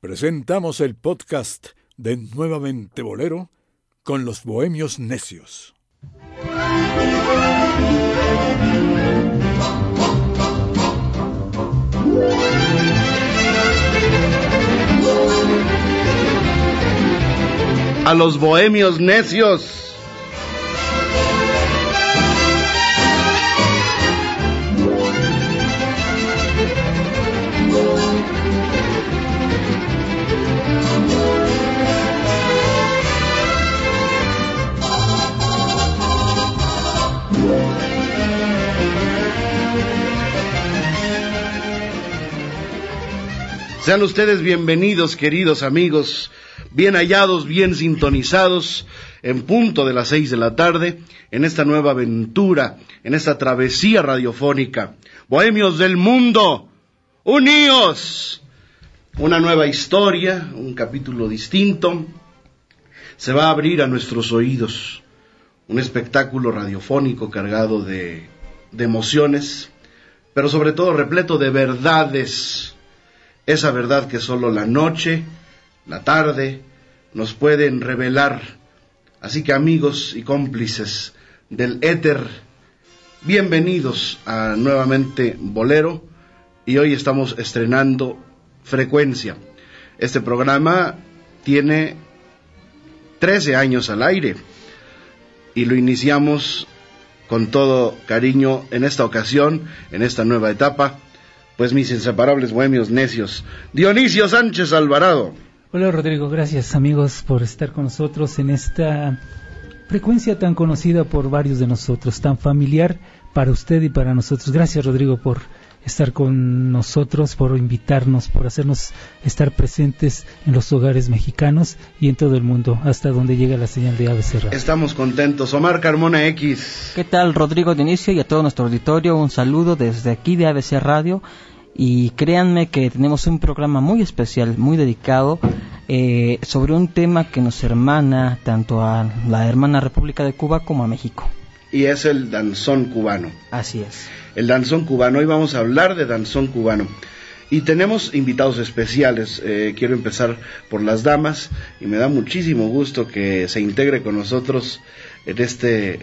presentamos el podcast de Nuevamente Bolero con los Bohemios Necios. A los Bohemios Necios. Sean ustedes bienvenidos, queridos amigos, bien hallados, bien sintonizados, en punto de las seis de la tarde, en esta nueva aventura, en esta travesía radiofónica. Bohemios del mundo, uníos. Una nueva historia, un capítulo distinto, se va a abrir a nuestros oídos. Un espectáculo radiofónico cargado de, de emociones, pero sobre todo repleto de verdades esa verdad que solo la noche, la tarde, nos pueden revelar. Así que amigos y cómplices del éter, bienvenidos a nuevamente Bolero y hoy estamos estrenando Frecuencia. Este programa tiene 13 años al aire y lo iniciamos con todo cariño en esta ocasión, en esta nueva etapa pues mis inseparables bohemios necios. Dionisio Sánchez Alvarado. Hola Rodrigo, gracias amigos por estar con nosotros en esta frecuencia tan conocida por varios de nosotros, tan familiar para usted y para nosotros. Gracias Rodrigo por estar con nosotros, por invitarnos, por hacernos estar presentes en los hogares mexicanos y en todo el mundo, hasta donde llega la señal de ABC Radio. Estamos contentos. Omar Carmona X. ¿Qué tal, Rodrigo Dionisio y a todo nuestro auditorio? Un saludo desde aquí de ABC Radio y créanme que tenemos un programa muy especial, muy dedicado eh, sobre un tema que nos hermana tanto a la hermana República de Cuba como a México. Y es el danzón cubano. Así es. El danzón cubano. Hoy vamos a hablar de danzón cubano. Y tenemos invitados especiales. Eh, quiero empezar por las damas y me da muchísimo gusto que se integre con nosotros en este,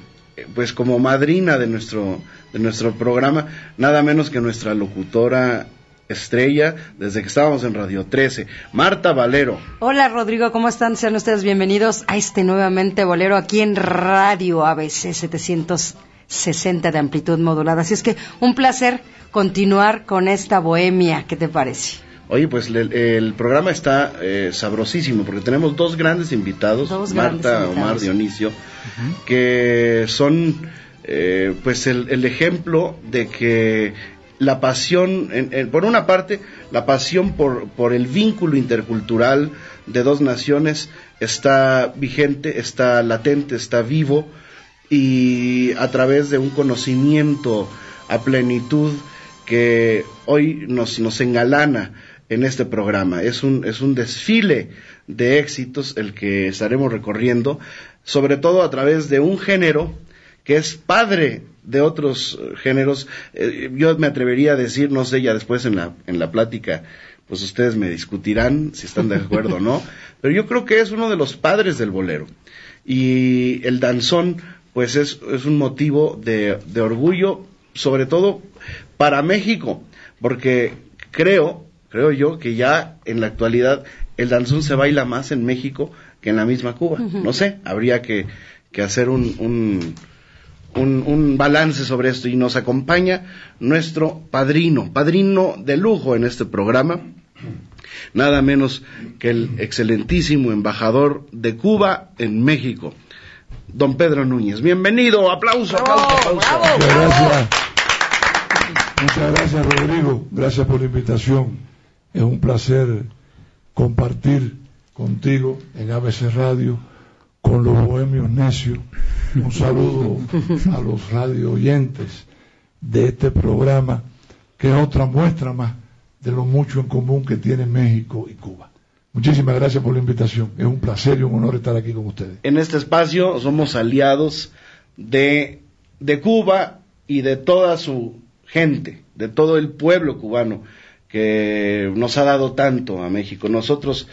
pues como madrina de nuestro de nuestro programa, nada menos que nuestra locutora estrella desde que estábamos en Radio 13, Marta Valero. Hola Rodrigo, ¿cómo están? Sean ustedes bienvenidos a este nuevamente bolero aquí en Radio ABC 760 de amplitud modulada. Así es que un placer continuar con esta bohemia, ¿qué te parece? Oye, pues el, programa está eh, sabrosísimo porque tenemos dos grandes invitados, Marta, Omar, Dionisio, que son eh, pues el, ejemplo de que la pasión, por una parte, la pasión por, por el vínculo intercultural de dos naciones está vigente, está latente, está vivo y a través de un conocimiento a plenitud que hoy nos, nos engalana en este programa. Es un, es un desfile de éxitos el que estaremos recorriendo, sobre todo a través de un género que es padre de otros eh, géneros. Eh, yo me atrevería a decir, no sé, ya después en la, en la plática, pues ustedes me discutirán si están de acuerdo o no, pero yo creo que es uno de los padres del bolero. Y el danzón, pues es, es un motivo de, de orgullo, sobre todo para México, porque creo, creo yo, que ya en la actualidad el danzón se baila más en México que en la misma Cuba. No sé, habría que, que hacer un un, balance sobre esto y nos acompaña nuestro padrino, padrino de lujo en este programa, nada menos que el excelentísimo embajador de Cuba en México, don Pedro Núñez. Bienvenido, aplauso, aplauso, aplauso. Muchas gracias. Muchas gracias, Rodrigo. Gracias por la invitación. Es un placer compartir contigo en ABC Radio con los bohemios necios. Un saludo a los radio oyentes de este programa, que es otra muestra más de lo mucho en común que tienen México y Cuba. Muchísimas gracias por la invitación. Es un placer y un honor estar aquí con ustedes. En este espacio somos aliados de, de Cuba y de toda su gente, de todo el pueblo cubano que nos ha dado tanto a México. Nosotros,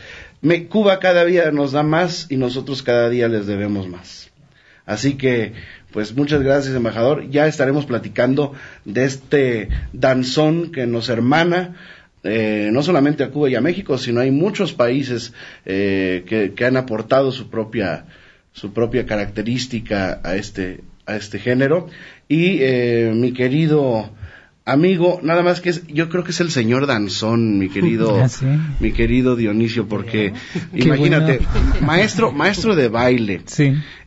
Cuba cada día nos da más y nosotros cada día les debemos más. Así que, pues muchas gracias, embajador. Ya estaremos platicando de este danzón que nos hermana, eh, no solamente a Cuba y a México, sino hay muchos países eh, que, han aportado su propia, su propia característica a este, a este género. Y eh, mi querido amigo, nada más que es, yo creo que es el señor Danzón, mi querido, ah, mi querido Dionisio, porque imagínate, maestro, maestro de baile,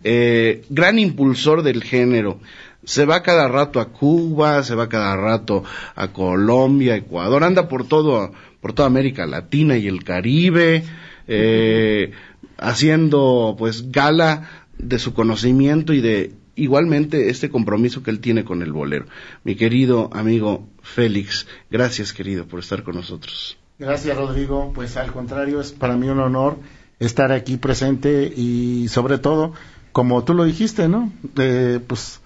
eh, gran impulsor del género, se va cada rato a Cuba, se va cada rato a Colombia, Ecuador, anda por todo, por toda América Latina y el Caribe, eh, haciendo pues gala de su conocimiento y de igualmente este compromiso que él tiene con el bolero. Mi querido amigo Félix, gracias querido por estar con nosotros. Gracias Rodrigo, pues al contrario es para mí un honor estar aquí presente y sobre todo, como tú lo dijiste, ¿no? Eh, pues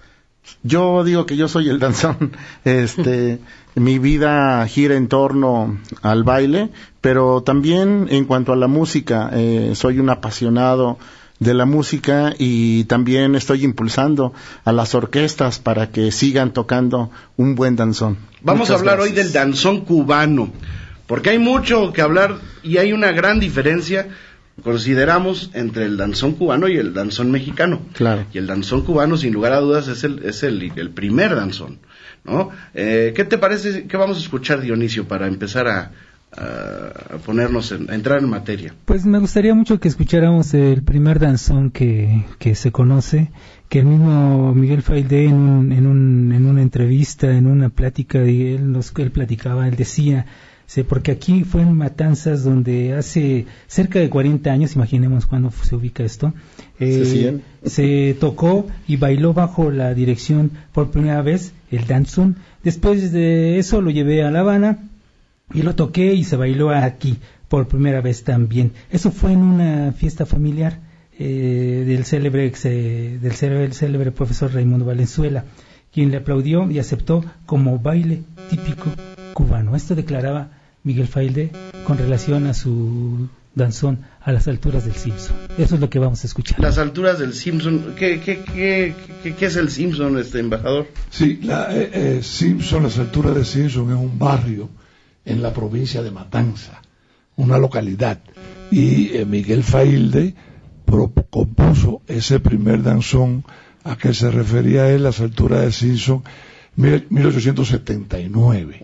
yo digo que yo soy el danzón, este, mi vida gira en torno al baile, pero también en cuanto a la música, eh, soy un apasionado de la música y también estoy impulsando a las orquestas para que sigan tocando un buen danzón. Vamos a hablar hoy del danzón cubano, porque hay mucho que hablar y hay una gran diferencia consideramos entre el danzón cubano y el danzón mexicano. Claro. Y el danzón cubano, sin lugar a dudas, es el, es el, el primer danzón. ¿no? Eh, ¿Qué te parece? ¿Qué vamos a escuchar, Dionisio, para empezar a, a, ponernos, en, a entrar en materia. Pues me gustaría mucho que escucháramos el primer danzón que, que se conoce, que el mismo Miguel Failde en, un, en, un, en una entrevista, en una plática, él, nos, él platicaba, él decía, porque aquí fue en Matanzas donde hace cerca de 40 años, imaginemos cuándo se ubica esto, eh, se tocó y bailó bajo la dirección por primera vez el danzón. Después de eso lo llevé a La Habana y lo toqué y se bailó aquí por primera vez también. Eso fue en una fiesta familiar eh, del célebre del célebre, profesor Raimundo Valenzuela, quien le aplaudió y aceptó como baile típico cubano. Esto declaraba Miguel Failde con relación a su danzón a las alturas del Simpson. Eso es lo que vamos a escuchar. Las alturas del Simpson. ¿Qué, qué, qué, qué, es el Simpson, este embajador? Sí, la, eh, eh, Simpson, las alturas del Simpson es un barrio en la provincia de Matanza, una localidad. Y eh, Miguel Failde compuso ese primer danzón a que se refería él, las alturas de Simpson, 1879.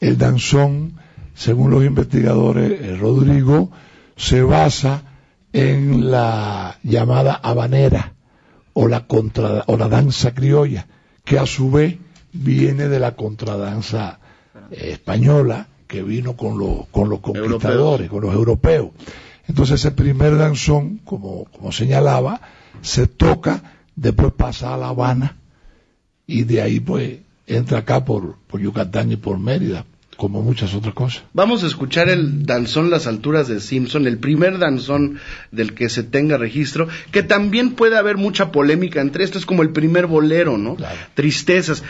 El danzón, según los investigadores, eh, Rodrigo, se basa en la llamada habanera o la, contra, o la danza criolla, que a su vez viene de la contradanza española que vino con, con los conquistadores, con los europeos. Entonces ese primer danzón, como, como señalaba, se toca, después pasa a La Habana y de ahí pues entra acá por, por Yucatán y por Mérida como muchas otras cosas. Vamos a escuchar el danzón Las Alturas de Simpson, el primer danzón del que se tenga registro, que también puede haber mucha polémica entre esto, es como el primer bolero, ¿no? Tristezas.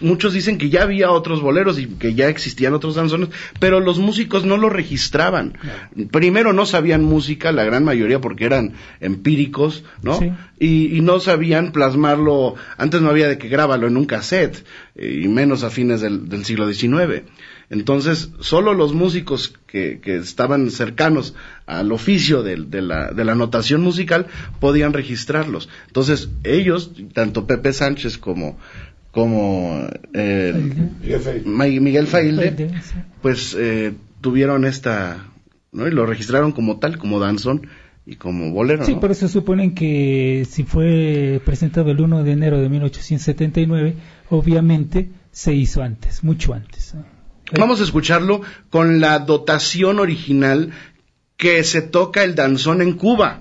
Muchos dicen que ya había otros boleros y que ya existían otros danzones, pero los músicos no lo registraban. Primero no sabían música, la gran mayoría porque eran empíricos, ¿no? Y, no sabían plasmarlo, antes no había de que grábalo en un cassette, eh, y menos a fines del, del siglo XIX. Entonces, solo los músicos que, estaban cercanos al oficio de, la, de, la, notación musical podían registrarlos. Entonces, ellos, tanto Pepe Sánchez como, como eh, Miguel Failde, pues eh, tuvieron esta, ¿no? Y lo registraron como tal, como danzón y como bolero. Sí, por eso suponen que si fue presentado el 1 de enero de 1879, obviamente se hizo antes, mucho antes. Vamos a escucharlo con la dotación original que se toca el danzón en Cuba,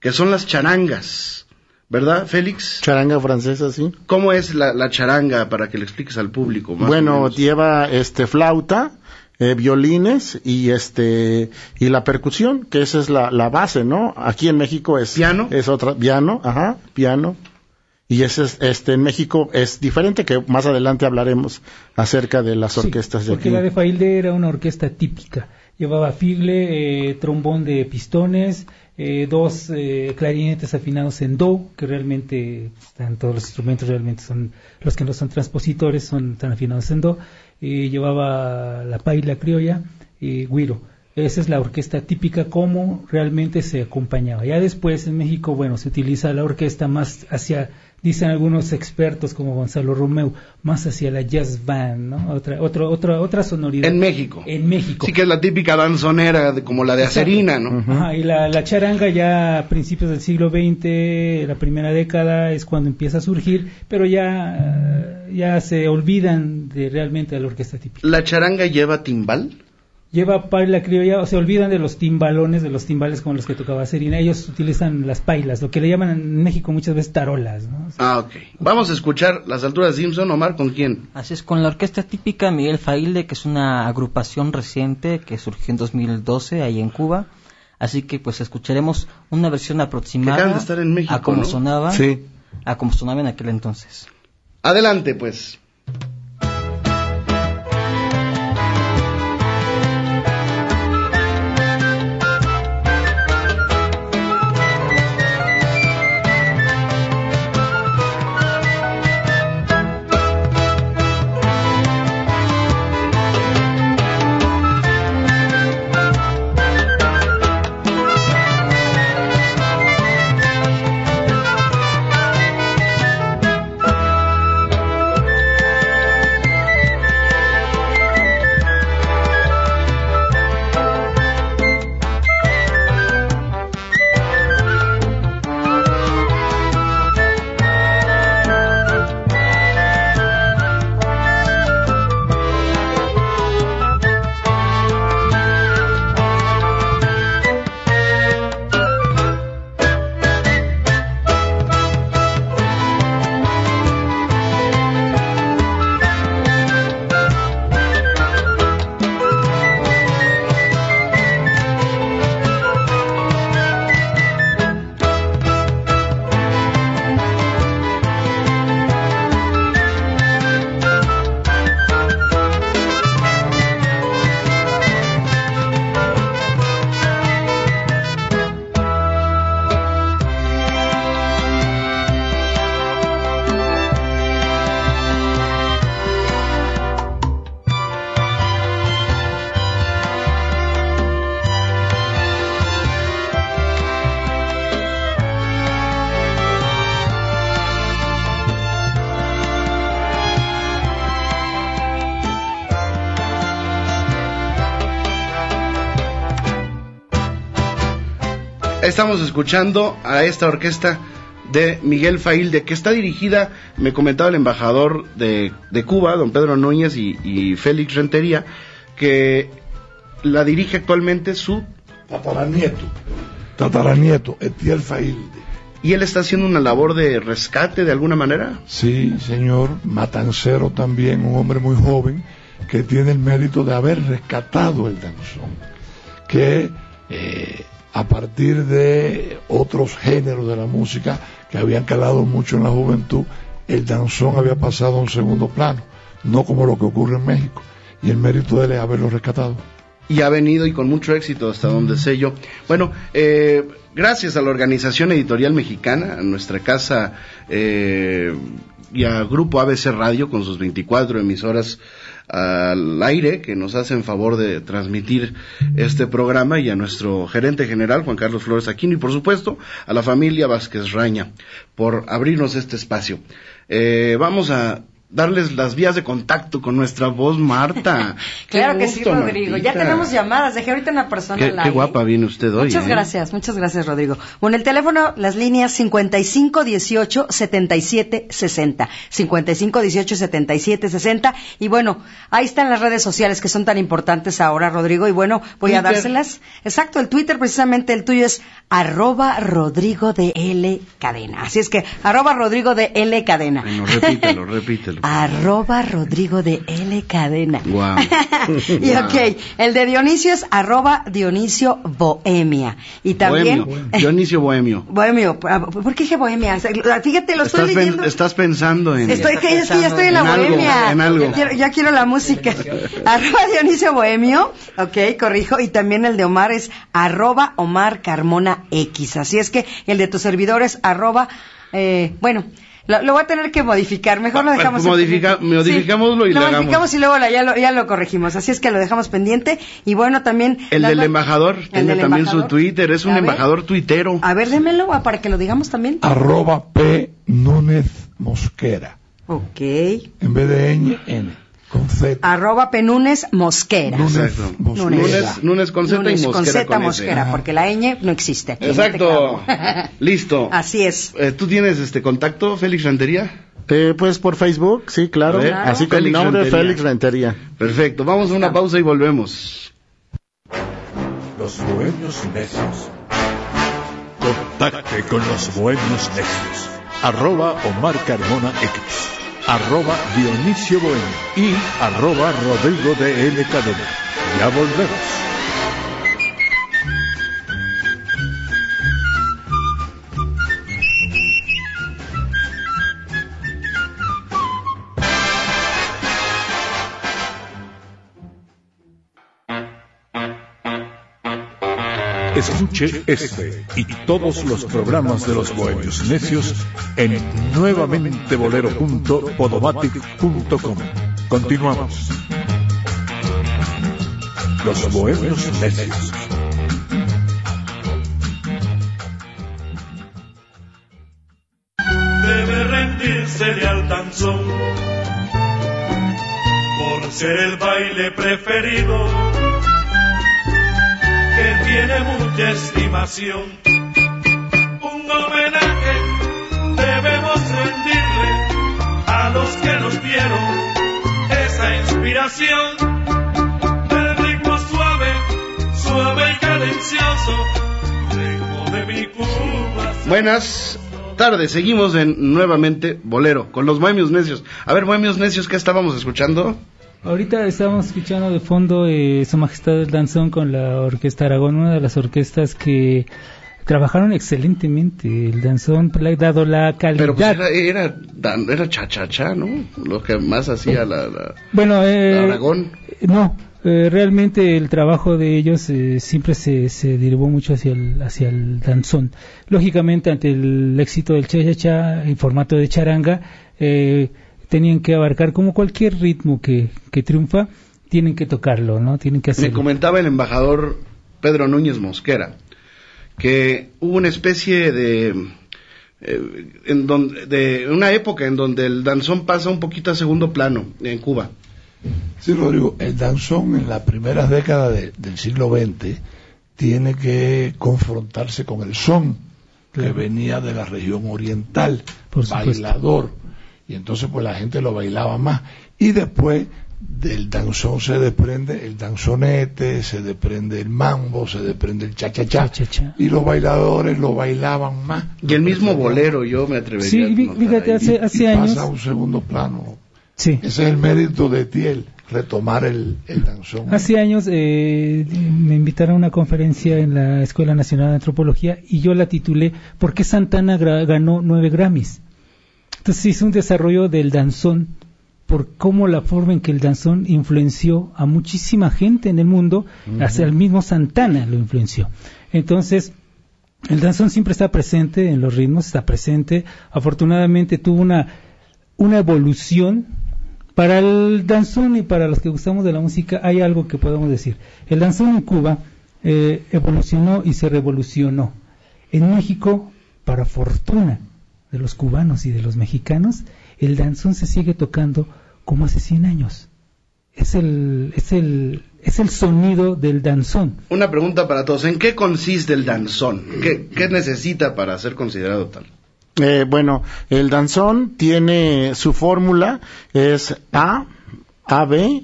que son las charangas. ¿Verdad, Félix? Charanga francesa, sí. ¿Cómo es la, charanga para que le expliques al público? bueno, lleva este flauta, eh, violines y este y la percusión, que esa es la, la, base, ¿no? Aquí en México es piano, es otra piano, ajá, piano y ese este en México es diferente que más adelante hablaremos acerca de las orquestas de porque la de Failde era una orquesta típica. Llevaba figle eh, trombón de pistones eh, dos eh, clarinetes afinados en do que realmente están todos los instrumentos realmente son los que no son transpositores son están afinados en do. Llevaba la paila criolla y guiro esa es la orquesta típica como realmente se acompañaba. Ya después en México, bueno, se utiliza la orquesta más hacia dicen algunos expertos como Gonzalo Romeo, más hacia la jazz band, ¿no? Otra, otra, otra, otra sonoridad. En México. En México. Sí, que es la típica danzonera, como la de Acerina, ¿no? Ajá, y la, la, charanga ya a principios del siglo XX, la primera década, es cuando empieza a surgir, pero ya, ya se olvidan de realmente de la orquesta típica. ¿La charanga lleva timbal? Lleva paila criolla, o se olvidan de los timbalones, de los timbales con los que tocaba Serina. Ellos utilizan las pailas, lo que le llaman en México muchas veces tarolas. ¿no? ah, ok. Vamos a escuchar las alturas de Simpson, Omar, ¿con quién? Así es, con la orquesta típica Miguel Failde, que es una agrupación reciente que surgió en 2012 ahí en Cuba. Así que pues escucharemos una versión aproximada de estar en México, a cómo sonaba, sí. a cómo sonaba en aquel entonces. Adelante, pues. Estamos escuchando a esta orquesta de Miguel Failde, que está dirigida, me comentaba el embajador de, Cuba, don Pedro Núñez y, Félix Rentería, que la dirige actualmente su tataranieto, tataranieto, Etiel Failde. ¿Y él está haciendo una labor de rescate de alguna manera? Sí, señor, matancero también, un hombre muy joven que tiene el mérito de haber rescatado el danzón, que eh, a partir de otros géneros de la música que habían calado mucho en la juventud, el danzón había pasado a un segundo plano, no como lo que ocurre en México. Y el mérito de él es haberlo rescatado. Y ha venido y con mucho éxito hasta donde sé yo. Bueno, eh, gracias a la Organización Editorial Mexicana, a nuestra casa eh, y a Grupo ABC Radio con sus 24 emisoras al aire que nos hacen favor de transmitir este programa y a nuestro gerente general Juan Carlos Flores Aquino y por supuesto a la familia Vázquez Raña por abrirnos este espacio. Eh, vamos a darles las vías de contacto con nuestra voz Marta. claro que sí, Rodrigo. Ya tenemos llamadas. Dejé ahorita una persona qué, Qué guapa viene usted hoy. Muchas ¿eh? gracias, muchas gracias, Rodrigo. Bueno, el teléfono, las líneas 55 18 77 60. 55 18 77 60. Y bueno, ahí están las redes sociales que son tan importantes ahora, Rodrigo. Y bueno, voy a dárselas. Exacto, el Twitter precisamente el tuyo es arroba Rodrigo de L Cadena. Así es que arroba Rodrigo de L Cadena. Bueno, repítelo, repítelo. Arroba Rodrigo de L Cadena. Wow. y ok, el de Dionisio es arroba Dionisio Bohemia. Y también... Bohemio. Dionisio Bohemio. Bohemio. ¿Por qué dije Bohemia? Fíjate, lo estoy estás leyendo. estás pensando en... Estoy, que, es que ya estoy en la en Bohemia. Algo, en algo. Ya, quiero, ya quiero la música. arroba Dionisio Bohemio. Ok, corrijo. Y también el de Omar es arroba Omar Carmona X. Así es que el de tu servidor es arroba... Eh, bueno, lo, lo, voy a tener que modificar. Mejor lo dejamos. Modifica, modificámoslo sí, y lo le modificamos y luego la, ya, lo, ya lo corregimos. Así es que lo dejamos pendiente. Y bueno, también. El del embajador. El tiene del también embajador. su Twitter. Es un A ver. embajador tuitero. A ver, démelo ah, para que lo digamos también. Arroba P. Núñez Mosquera. Ok. En vez de N, N. Con Z. Arroba Penunes Mosquera. Mosquera. Núñez, Núñez con Z y con Mosquera Z con Mosquera, S. porque la ñ no existe. Aquí este Exacto. Listo. Así es. Eh, ¿Tú tienes este contacto, Félix Rentería? Eh, pues por Facebook, sí, claro. Así con mi Félix nombre, Rentería. Félix Rentería. Perfecto. Vamos a una pausa y volvemos. Los bohemios necios. Contacte con los bohemios necios. Arroba Omar Carmona X. Arroba Dionisio Bohemio. Y arroba Rodrigo de L. Ya volvemos. Escuche este y todos los programas de los Bohemios Necios en nuevamentebolero.podomatic.com. Continuamos. Los Bohemios Necios. debe rendírsele al danzón por ser el baile preferido tiene mucha estimación. Un homenaje debemos rendirle a los que nos dieron esa inspiración del ritmo suave, suave y cadencioso, ritmo de mi Cuba. Buenas tardes. Seguimos en nuevamente Bolero con los Bohemios Necios. A ver, Bohemios Necios, ¿qué estábamos escuchando? Ahorita estamos escuchando de fondo eh, Su Majestad el Danzón con la Orquesta Aragón, una de las orquestas que trabajaron excelentemente el danzón, dado la calidad. Pero pues era, era, era cha-cha-cha, ¿no? Lo que más hacía la, la- Bueno, eh, la Aragón. No, eh, realmente el trabajo de ellos eh, siempre se, se derivó mucho hacia el, hacia el danzón. Lógicamente, ante el éxito del cha-cha-cha en formato de charanga, eh, tenían que abarcar como cualquier ritmo que, que triunfa, tienen que tocarlo, ¿no? Tienen que Me comentaba el embajador Pedro Núñez Mosquera que hubo una especie de eh, en donde de una época en donde el danzón pasa un poquito a segundo plano en Cuba. Sí, Rodrigo, el danzón en las primeras décadas de- del siglo XX tiene que confrontarse con el son que venía de la región oriental, Por bailador, y entonces pues la gente lo bailaba más. Y después del danzón se desprende el danzonete, se desprende el mambo, se desprende el cha-cha-cha, y los bailadores lo bailaban más. Y el mismo bolero, yo me atrevería Sí, a fíjate, hace, y hace años. pasa a un segundo plano. Sí. Ese es el mérito de Tiel, retomar el, el danzón. Hace años eh, me invitaron a una conferencia en la Escuela Nacional de Antropología y yo la titulé ¿Por qué Santana ganó nueve Grammys? Entonces hice un desarrollo del danzón por cómo la forma en que el danzón influenció a muchísima gente en el mundo, hasta el mismo Santana lo influenció. Entonces, el danzón siempre está presente en los ritmos, está presente. Afortunadamente tuvo una, una evolución. Para el danzón y para los que gustamos de la música hay algo que podemos decir. El danzón en Cuba eh, evolucionó y se revolucionó. En México, para fortuna de los cubanos y de los mexicanos, el danzón se sigue tocando como hace 100 años. Es el, es el, es el sonido del danzón. Una pregunta para todos, ¿en qué consiste el danzón? ¿Qué, qué necesita para ser considerado tal? Eh, bueno, el danzón tiene su fórmula, es A, AB,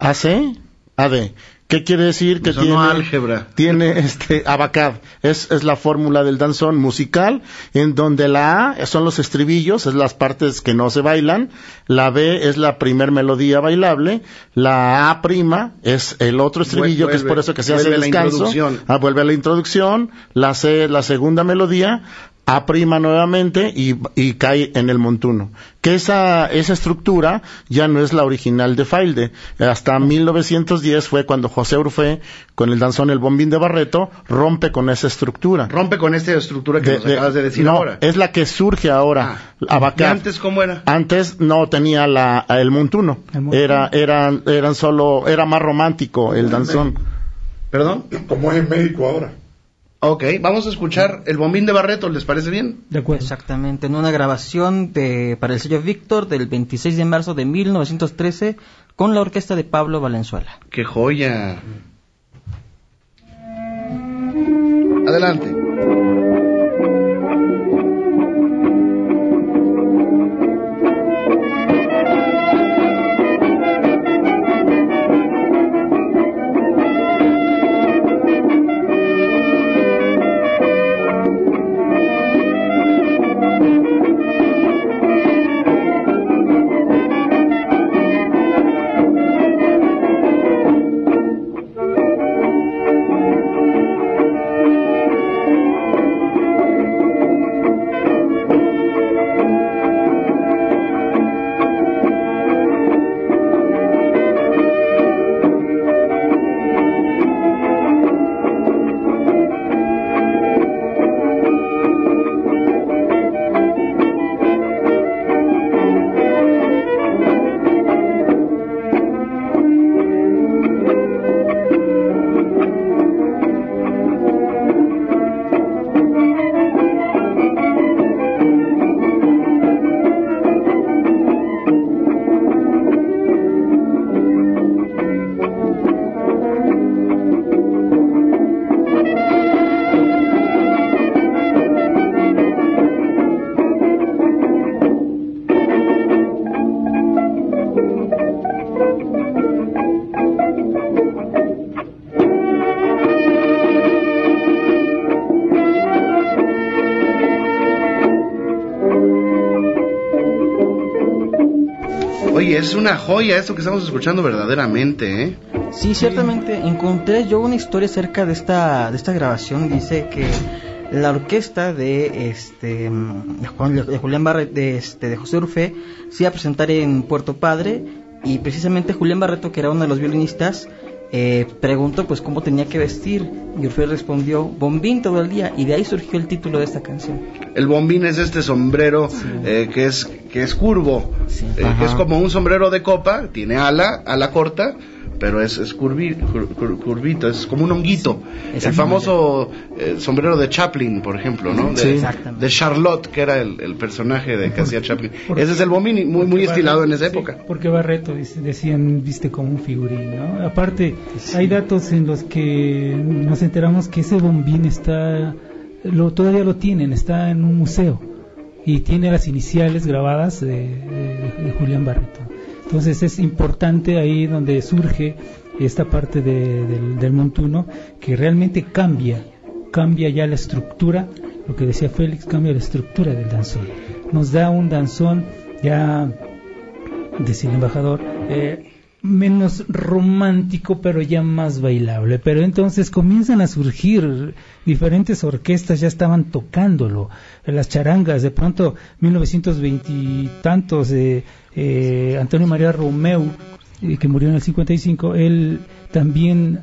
AC, AD. ¿Qué quiere decir? Que tiene álgebra. Tiene este abacad. Es, es la fórmula del danzón musical, en donde la A son los estribillos, es las partes que no se bailan, la B es la primer melodía bailable, la A prima es el otro estribillo, que es por eso que se hace el descanso. Ah, vuelve a la introducción, la C es la segunda melodía, a prima nuevamente y, y, cae en el montuno. Que esa, esa estructura ya no es la original de Failde. Hasta 1910 fue cuando José Urfé, con el danzón El Bombín de Barreto, rompe con esa estructura. Rompe con esta estructura que nos acabas de decir no, ahora. es la que surge ahora. Ah, ¿Y antes cómo era? Antes no tenía la, el montuno. Era, eran, eran solo, era más romántico el danzón. ¿Perdón? Como es en México ahora. Ok, vamos a escuchar el bombín de Barreto, ¿les parece bien? De acuerdo. Exactamente, en una grabación de, para el sello Víctor del 26 de marzo de 1913 con la orquesta de Pablo Valenzuela. ¡Qué joya! Adelante. Es una joya esto que estamos escuchando verdaderamente, ¿eh? Sí, ciertamente encontré yo una historia acerca de esta de esta grabación. Dice que la orquesta de este de, Julián Barret, de, este, de José Urfe se iba a presentar en Puerto Padre y precisamente Julián Barreto, que era uno de los violinistas, eh, preguntó pues cómo tenía que vestir y Orfeo respondió bombín todo el día y de ahí surgió el título de esta canción. El bombín es este sombrero eh, que es que es curvo, eh, que es como un sombrero de copa, tiene ala, ala corta pero es, es curvito, es como un honguito. el famoso eh, sombrero de Chaplin, por ejemplo, ¿no? De, de Charlotte, que era el, personaje de que hacía Chaplin. Ese es el Bomini, muy, muy estilado en esa época. Porque Barreto decían, viste como un figurín, ¿no? Aparte, hay datos en los que nos enteramos que ese bombín está, lo, todavía lo tienen, está en un museo y tiene las iniciales grabadas de Julián Barreto. Entonces es importante ahí donde surge esta parte del, montuno que realmente cambia, cambia ya la estructura, lo que decía Félix, cambia la estructura del danzón. Nos da un danzón ya, decía el embajador, eh, menos romántico, pero ya más bailable. Pero entonces comienzan a surgir diferentes orquestas, ya estaban tocándolo. Las charangas, de pronto, 1920 y tantos, eh, Antonio María Romeu, eh, que murió en el 55, él también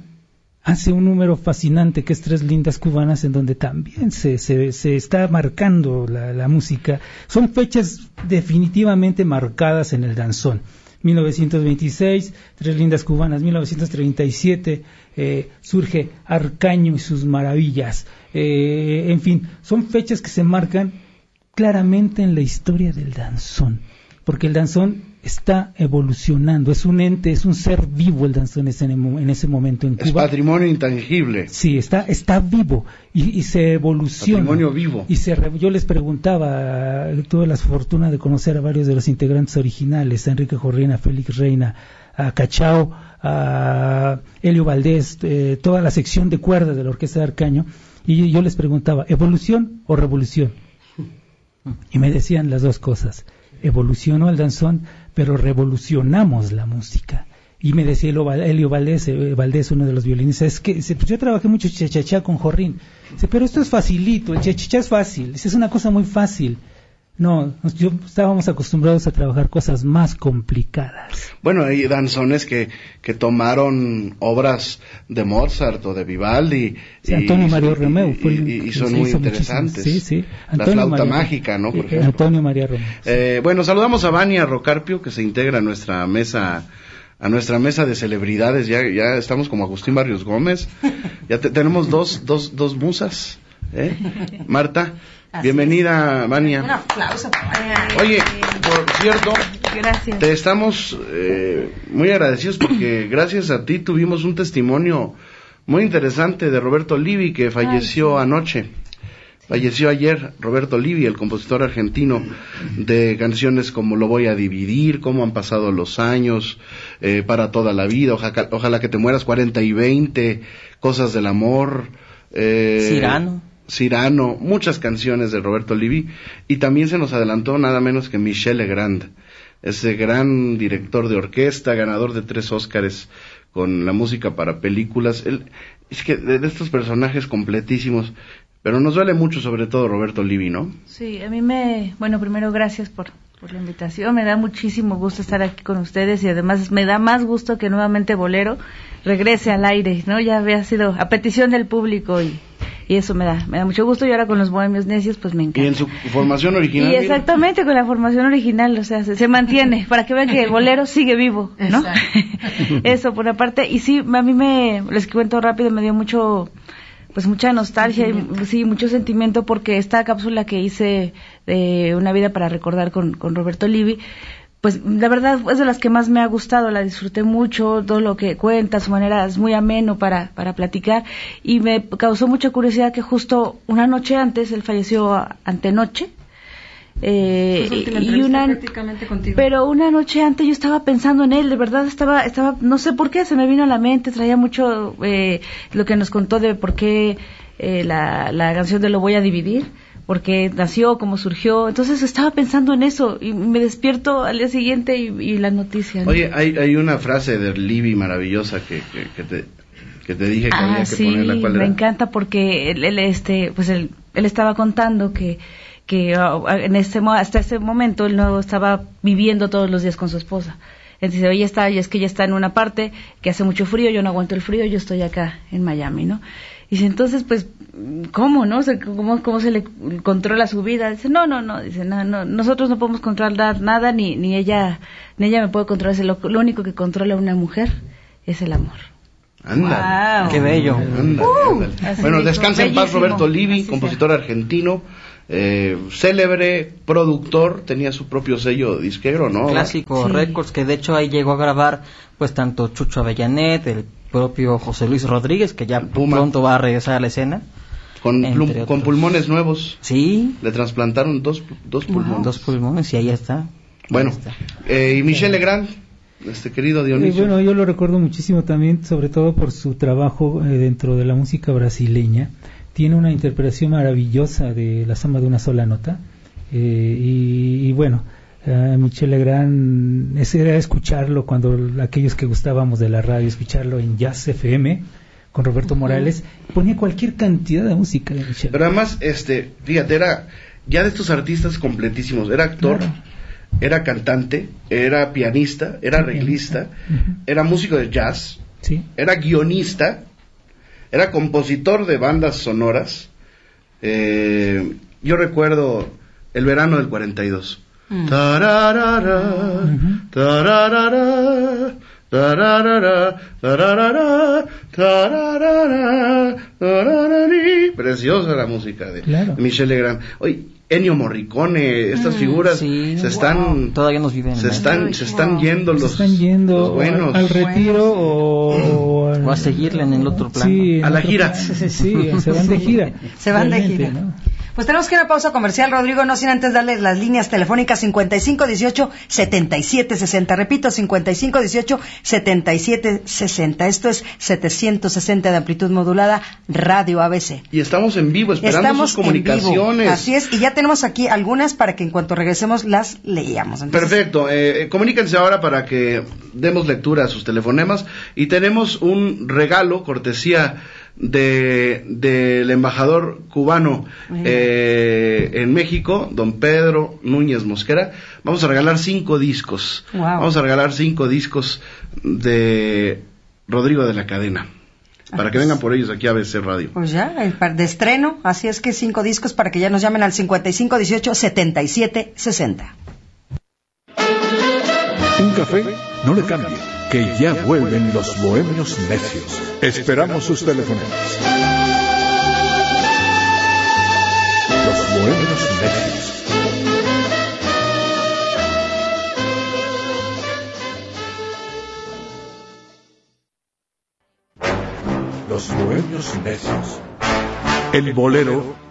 hace un número fascinante que es Tres Lindas Cubanas, en donde también se, se, está marcando la, la música. Son fechas definitivamente marcadas en el danzón. 1926, Tres Lindas Cubanas, 1937, eh, surge Arcaño y sus maravillas. Eh, en fin, son fechas que se marcan claramente en la historia del danzón, porque el danzón está evolucionando, es un ente, es un ser vivo el danzón en ese, momento en Cuba. Es patrimonio intangible. Sí, está, está vivo y, se evoluciona. Patrimonio vivo. Y se, yo les preguntaba, tuve la fortuna de conocer a varios de los integrantes originales, a Enrique Jorrina, Félix Reina, a Cachao, a Helio Valdés, eh, toda la sección de cuerdas de la Orquesta de Arcaño, y yo les preguntaba, ¿evolución o revolución? Y me decían las dos cosas, evolucionó el danzón, pero revolucionamos la música. Y me decía Helio Valdés, eh, Valdés, uno de los violinistas, es que pues yo trabajé mucho chachachá con Jorrín. Pero esto es facilito, el chachachá es fácil, es una cosa muy fácil. No, yo estábamos acostumbrados a trabajar cosas más complicadas. Bueno, hay danzones que, que tomaron obras de Mozart o de Vivaldi. y, Antonio María Romeo. Fue y, son muy interesantes. Sí, sí. la flauta mágica, ¿no? Por ejemplo. Antonio María Romeo. Eh, bueno, saludamos a Vania Rocarpio, que se integra a nuestra mesa a nuestra mesa de celebridades. Ya, ya estamos como Agustín Barrios Gómez. Ya tenemos dos, dos, dos musas. ¿eh? Marta, bienvenida, Vania. Un aplauso Oye, por cierto, te estamos eh, muy agradecidos porque gracias a ti tuvimos un testimonio muy interesante de Roberto Livi que falleció anoche. Falleció ayer Roberto Livi, el compositor argentino de canciones como Lo voy a dividir, cómo han pasado los años, eh, para toda la vida, ojalá, que te mueras 40 y 20, cosas del amor. Eh, Cirano. Cirano, muchas canciones de Roberto Livi y también se nos adelantó nada menos que Michel Legrand, ese gran director de orquesta, ganador de tres Óscares con la música para películas. es que de, estos personajes completísimos, pero nos duele mucho sobre todo Roberto Livi, ¿no? Sí, a mí me, bueno, primero gracias por, por la invitación, me da muchísimo gusto estar aquí con ustedes y además me da más gusto que nuevamente Bolero regrese al aire, ¿no? Ya había sido a petición del público y, y eso me da, me da mucho gusto y ahora con los Bohemios Necios pues me encanta. Y en su formación original. Y exactamente con la formación original, o sea, se, mantiene para que vean que el bolero sigue vivo, ¿no? eso por aparte y sí, a mí me, les cuento rápido, me dio mucho pues mucha nostalgia y sí, mucho sentimiento porque esta cápsula que hice de Una vida para recordar con, con Roberto Livi, pues la verdad es de las que más me ha gustado, la disfruté mucho, todo lo que cuenta, su manera es muy ameno para, para platicar y me causó mucha curiosidad que justo una noche antes, él falleció antenoche, eh, y una pero una noche antes yo estaba pensando en él de verdad estaba estaba no sé por qué se me vino a la mente traía mucho eh, lo que nos contó de por qué eh, la, la canción de lo voy a dividir porque nació, cómo surgió. Entonces estaba pensando en eso y me despierto al día siguiente y, la noticia. Oye, hay, hay una frase de Libby maravillosa que, que, te, que te dije que ah, había que sí, ponerla. me encanta porque él, este, pues él, él estaba contando que que ah, en este, hasta ese momento él no estaba viviendo todos los días con su esposa. Entonces, oye, está, y es que ella está en una parte que hace mucho frío, yo no aguanto el frío, yo estoy acá en Miami, ¿no? Y dice, entonces, pues, ¿cómo, no? ¿cómo, ¿Cómo se le controla su vida? Dice, no, no, no, dice, no, no nosotros no podemos controlar nada, ni, ni ella, ni ella me puede controlar. Lo, lo único que controla a una mujer es el amor. Anda, qué bello. Uh, bueno, descansa en paz Roberto Livi, compositor argentino, eh, célebre productor, tenía su propio sello disquero, ¿no? Clásico Records, que de hecho ahí llegó a grabar pues tanto Chucho Avellanet, el propio José Luis Rodríguez, que ya pronto va a regresar a la escena. Con, con pulmones nuevos. Sí. Le trasplantaron dos, dos pulmones. Dos pulmones y ahí está. Bueno, Eh, y Michel Legrand, este querido Dionisio. bueno, yo lo recuerdo muchísimo también, sobre todo por su trabajo eh, dentro de la música brasileña. Tiene una interpretación maravillosa de la samba de una sola nota. Eh, y, bueno, a Michel Legrand, ese era escucharlo cuando aquellos que gustábamos de la radio, escucharlo en Jazz FM con Roberto Morales, ponía cualquier cantidad de música de Michel. Pero además, este, fíjate, era ya de estos artistas completísimos, era actor, era cantante, era pianista, era arreglista, era músico de jazz, era guionista, era compositor de bandas sonoras. Eh, yo recuerdo el verano del 42. Mm. Preciosa la música de Michel Legrand. Oye, Ennio Morricone, estas mm, figuras se están todavía nos viven se están se están yendo los se están yendo buenos. al, retiro o, a seguirle en el otro plano. a la gira. sí, se van de gira. Se van de gira Pues tenemos que ir a una pausa comercial, Rodrigo, no sin antes darles las líneas telefónicas 5518-7760. Repito, 5518-7760. Esto es 760 de amplitud modulada, Radio ABC. Y estamos en vivo, esperando estamos sus comunicaciones. Así es, y ya tenemos aquí algunas para que en cuanto regresemos las leíamos. Perfecto, eh, comuníquense ahora para que demos lectura a sus telefonemas y tenemos un regalo, cortesía de del embajador cubano eh, en México, don Pedro Núñez Mosquera. Vamos a regalar cinco discos. Vamos a regalar cinco discos de Rodrigo de la Cadena. Para que vengan por ellos aquí a BC Radio. Pues ya, el par de estreno, así es que cinco discos para que ya nos llamen al 5518-7760. Un café no le cambie, que ya vuelven los bohemios necios. Esperamos sus teléfonos. Los bohemios necios. Los bohemios necios. El bolero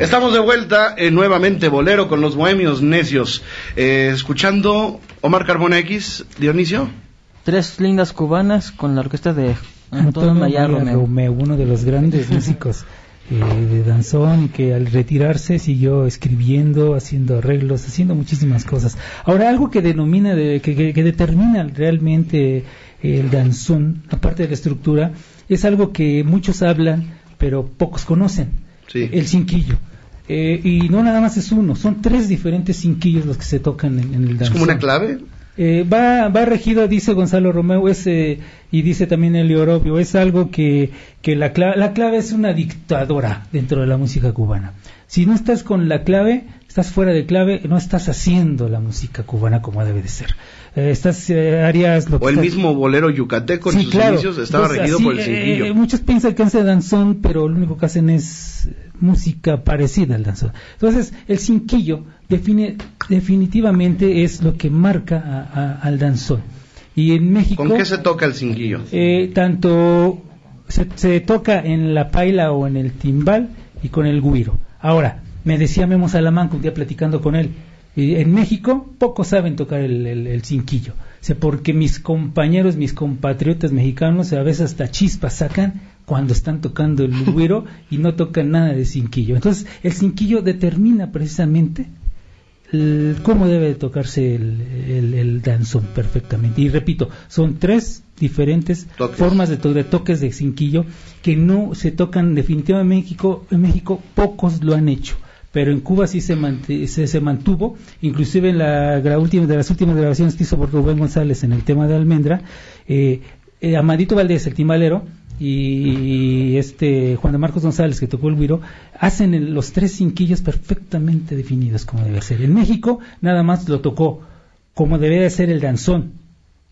Estamos de vuelta eh, nuevamente Bolero con los bohemios necios. Eh, escuchando Omar Carbona X, Dionisio. Tres lindas cubanas con la orquesta de Antonio María Romeo. uno de los grandes músicos eh, de danzón que al retirarse siguió escribiendo, haciendo arreglos, haciendo muchísimas cosas. Ahora, algo que denomina, de, que, que, determina realmente el danzón, aparte de la estructura, es algo que muchos hablan, pero pocos conocen. El cinquillo. Eh, y no nada más es uno, son tres diferentes cinquillos los que se tocan en, el danzón. ¿Es como una clave? Eh, va, va regido, dice Gonzalo Romeo, es, eh, y dice también Elio Orobio, es algo que, que la, clave, la clave es una dictadora dentro de la música cubana. Si no estás con la clave, estás fuera de clave, no estás haciendo la música cubana como debe de ser. Estas áreas... o el mismo bolero yucateco en sus inicios estaba regido por el cinquillo. muchos piensan que hace danzón, pero lo único que hacen es música parecida al danzón. Entonces, el cinquillo define, definitivamente es lo que marca al danzón. Y en México... ¿Con qué se toca el cinquillo? Eh, tanto se, toca en la paila o en el timbal y con el guiro. Ahora, me decía Memo Salamanca un día platicando con él, en México pocos saben tocar el, el, cinquillo, porque mis compañeros, mis compatriotas mexicanos a veces hasta chispas sacan cuando están tocando el güiro y no tocan nada de cinquillo. Entonces, el cinquillo determina precisamente cómo debe tocarse el, danzón perfectamente. Y repito, son tres diferentes formas de, de, toques de cinquillo que no se tocan definitivamente en México. En México pocos lo han hecho. Pero en Cuba sí se, se, mantuvo, inclusive en la, última, de las últimas grabaciones que hizo por Rubén González en el tema de Almendra, eh, eh Amadito Valdés, el timalero, y este Juan de Marcos González que tocó el guiro hacen los tres cinquillos perfectamente definidos como debe ser. En México nada más lo tocó como debe de ser el danzón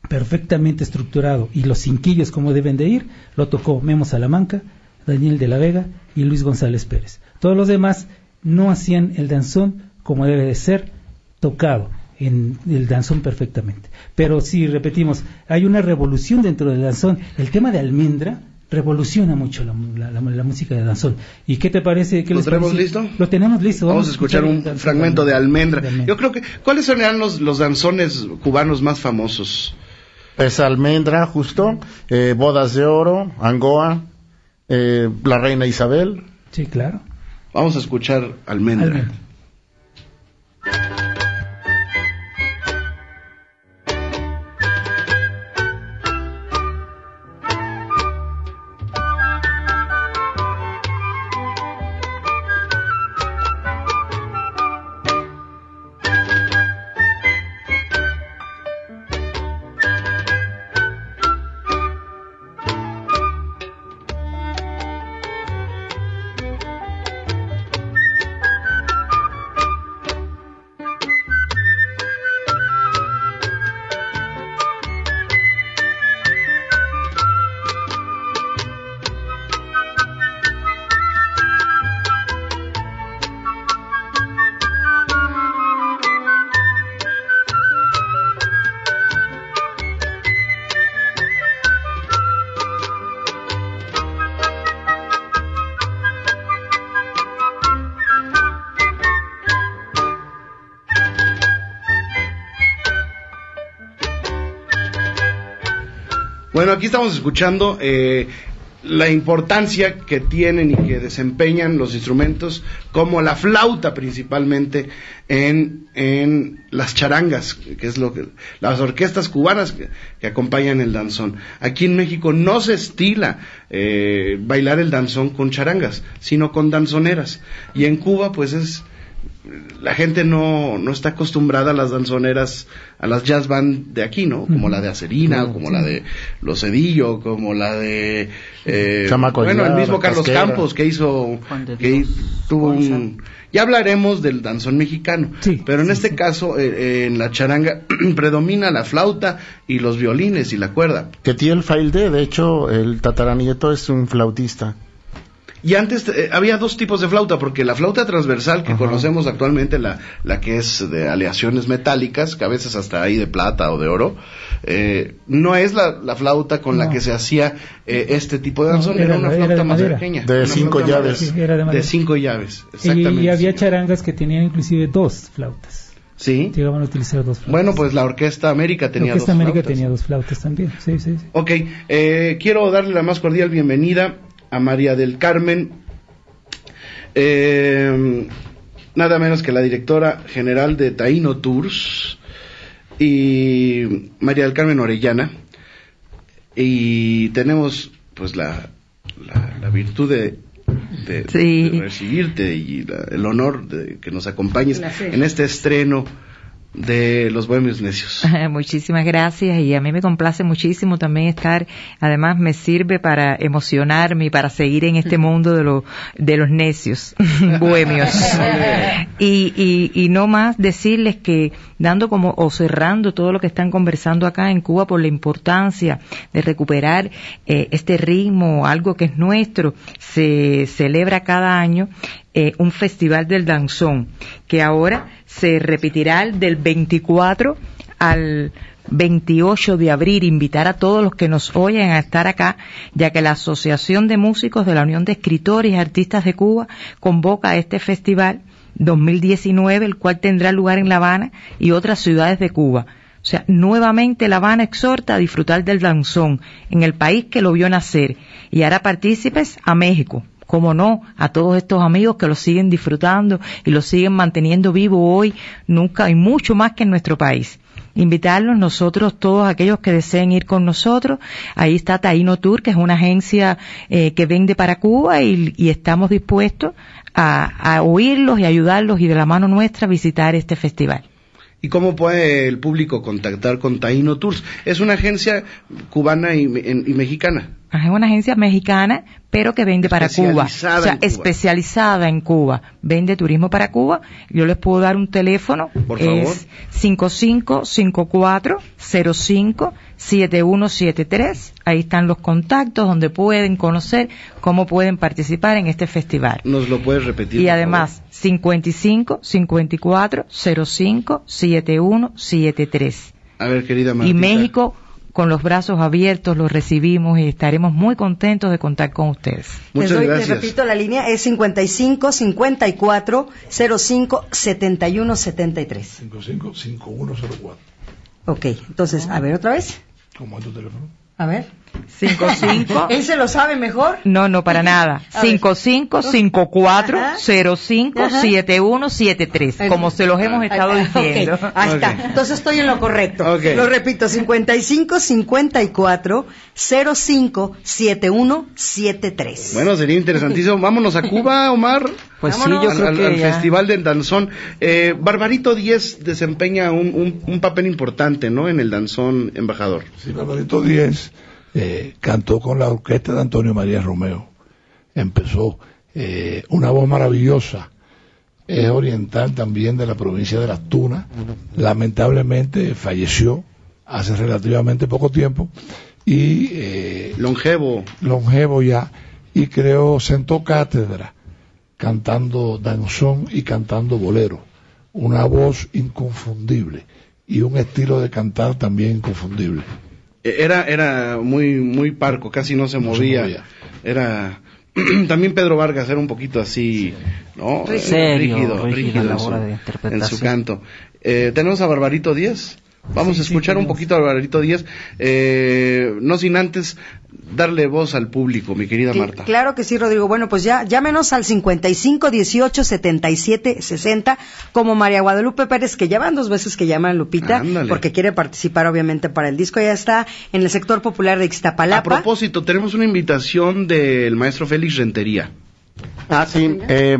perfectamente estructurado y los cinquillos como deben de ir lo tocó Memo Salamanca, Daniel de la Vega y Luis González Pérez. Todos los demás no hacían el danzón como debe de ser tocado en el danzón perfectamente. Pero si repetimos, hay una revolución dentro del danzón. El tema de almendra revoluciona mucho la, música de danzón. ¿Y qué te parece? ¿Lo tenemos listo? Lo tenemos listo. Vamos, a escuchar, un fragmento de almendra. Yo creo que, ¿cuáles serían los, los danzones cubanos más famosos? Es almendra, justo, eh, bodas de oro, Angoa, eh, la reina Isabel. Sí, claro. Vamos a escuchar almendra. Bueno, aquí estamos escuchando eh, la importancia que tienen y que desempeñan los instrumentos, como la flauta principalmente, en, en las charangas, que es lo que las orquestas cubanas que, acompañan el danzón. Aquí en México no se estila eh, bailar el danzón con charangas, sino con danzoneras. Y en Cuba, pues es la gente no, no está acostumbrada a las danzoneras, a las jazz band de aquí, ¿no? Como la de Acerina, como la de Los Cedillo, como la de... Eh, bueno, el mismo Carlos Campos que hizo... Que tuvo un... Ya hablaremos del danzón mexicano, pero en este caso, eh, eh, en la charanga, predomina la flauta y los violines y la cuerda. Que tiene el Failde, de hecho, el tataranieto es un flautista. Y antes eh, había dos tipos de flauta, porque la flauta transversal que conocemos actualmente, la, la que es de aleaciones metálicas, que a veces hasta ahí de plata o de oro, eh, no es la, la, flauta con la que se hacía eh, este tipo de danzón, era, una flauta más pequeña. De cinco llaves. de, cinco llaves, exactamente. Y, había charangas que tenían inclusive dos flautas. Sí. Llegaban a utilizar dos flautas. Bueno, pues la Orquesta América tenía la Orquesta América tenía dos flautas también. Sí, sí, sí. Ok, quiero darle la más cordial bienvenida a María del Carmen, eh, nada menos que la directora general de Taino Tours y María del Carmen Orellana. Y tenemos pues la, la, virtud de, recibirte y el honor de que nos acompañes en este estreno de los bohemios necios. Muchísimas gracias y a mí me complace muchísimo también estar, además me sirve para emocionarme y para seguir en este mundo de, lo, de los necios, bohemios. y, y, y no más decirles que dando como o cerrando todo lo que están conversando acá en Cuba por la importancia de recuperar eh, este ritmo, algo que es nuestro, se celebra cada año eh, un festival del danzón que ahora se repetirá del 24 al 28 de abril, invitar a todos los que nos oyen a estar acá, ya que la Asociación de Músicos de la Unión de Escritores y Artistas de Cuba convoca este festival 2019, el cual tendrá lugar en La Habana y otras ciudades de Cuba. O sea, nuevamente La Habana exhorta a disfrutar del danzón en el país que lo vio nacer y hará partícipes a México, como no, a todos estos amigos que lo siguen disfrutando y lo siguen manteniendo vivo hoy, nunca y mucho más que en nuestro país. Invitarlos nosotros, todos aquellos que deseen ir con nosotros. Ahí está Taino Tour, que es una agencia eh, que vende para Cuba y, estamos dispuestos a, oírlos y ayudarlos y de la mano nuestra visitar este festival. ¿Y cómo puede el público contactar con Taino Tours? Es una agencia cubana y mexicana. Es una agencia mexicana, pero que vende para Cuba. O sea, especializada en Cuba. Vende turismo para Cuba. Yo les puedo dar un teléfono. Por favor. Es 5554-05-7173. Ahí están los contactos donde pueden conocer cómo pueden participar en este festival. ¿Nos lo puedes repetir? Y además, 55 54 05 7173. A ver, querida Y México con los brazos abiertos los recibimos y estaremos muy contentos de contar con ustedes. Muchas Les, doy, gracias. repito, la línea es 55 54 05 71 73. 55 5104. Ok, entonces, a ver otra vez. ¿Cómo es tu teléfono? A ver. 55. ¿Él se lo sabe mejor? No, no, para nada. 5554-057173, como se los hemos estado diciendo. Ahí está. Entonces estoy en lo correcto. Lo repito, 5554-057173. Bueno, sería interesantísimo. Vámonos a Cuba, Omar. Pues sí, yo creo al, que al Festival del Danzón. Eh, Barbarito Díez desempeña un, un, papel importante, ¿no? En el danzón embajador. Sí, Barbarito Díez eh, cantó con la orquesta de Antonio María Romeo. Empezó eh, una voz maravillosa. Es oriental también de la provincia de Las Tunas. Lamentablemente falleció hace relativamente poco tiempo y eh, longevo longevo ya y creo sentó cátedra cantando danzón y cantando bolero una voz inconfundible y un estilo de cantar también inconfundible era, era muy, muy parco, casi no se movía. Era también Pedro Vargas era un poquito así, ¿no? rígido, rígido, en, su, canto. Eh, ¿Tenemos a Barbarito Díaz? Vamos a escuchar un poquito a Barbarito Díaz, eh, no sin antes darle voz al público, mi querida Marta. Claro que sí, Rodrigo. Bueno, pues ya llámenos al 55 18 77 60 como María Guadalupe Pérez, que ya van dos veces que llama a Lupita, porque quiere participar obviamente para el disco. Ya está en el sector popular de Ixtapalapa. A propósito, tenemos una invitación del maestro Félix Rentería. Ah, sí. Eh,